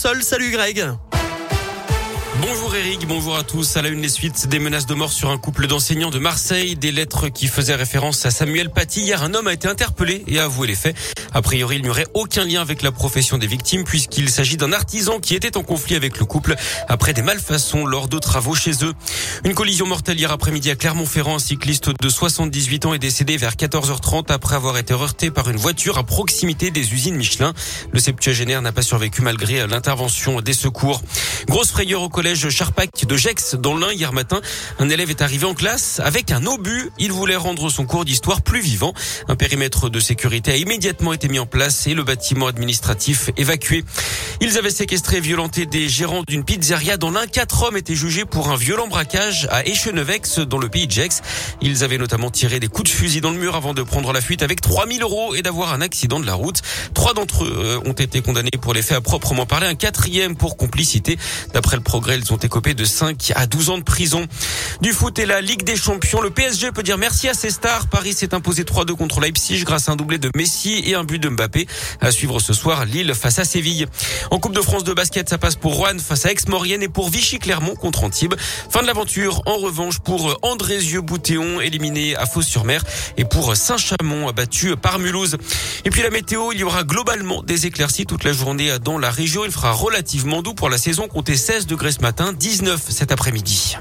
sol. Salut Greg. Bonjour Eric, bonjour à tous. À la une, les suites des menaces de mort sur un couple d'enseignants de Marseille. Des lettres qui faisaient référence à Samuel Paty. Hier, un homme a été interpellé et a avoué les faits. A priori, il n'y aurait aucun lien avec la profession des victimes puisqu'il s'agit d'un artisan qui était en conflit avec le couple après des malfaçons lors de travaux chez eux. Une collision mortelle hier après-midi à Clermont-Ferrand. Un cycliste de 78 ans est décédé vers 14h30 après avoir été heurté par une voiture à proximité des usines Michelin. Le septuagénaire n'a pas survécu malgré l'intervention des secours. Grosse frayeur au collège Charpac de Gex dans l'Ain hier matin. Un élève est arrivé en classe avec un obus. Il voulait rendre son cours d'histoire plus vivant. Un périmètre de sécurité a immédiatement été mis en place et le bâtiment administratif évacué. Ils avaient séquestré et violenté des gérants d'une pizzeria dans l'Ain. Quatre hommes étaient jugés pour un violent braquage à Echenevex dans le pays de Gex. Ils avaient notamment tiré des coups de fusil dans le mur avant de prendre la fuite avec 3000 euros et d'avoir un accident de la route. Trois d'entre eux euh, ont été condamnés pour les faits à proprement parler. Un quatrième pour complicité. D'après le progrès, ils ont écopé de 5 à 12 ans de prison. Du foot et la Ligue des Champions, le PSG peut dire merci à ses stars. Paris s'est imposé 3-2 contre Leipzig grâce à un doublé de Messi et un but de Mbappé. À suivre ce soir, Lille face à Séville. En Coupe de France de basket, ça passe pour Rouen face à Aix-Maurienne et pour Vichy-Clermont contre Antibes. Fin de l'aventure, en revanche, pour Andrézieux-Boutéon, éliminé à Fos-sur-Mer et pour Saint-Chamond, battu par Mulhouse. Et puis la météo, il y aura globalement des éclaircies toute la journée dans la région. Il fera relativement doux pour la saison, comptez 16 degrés ce matin, 19 cet après-midi.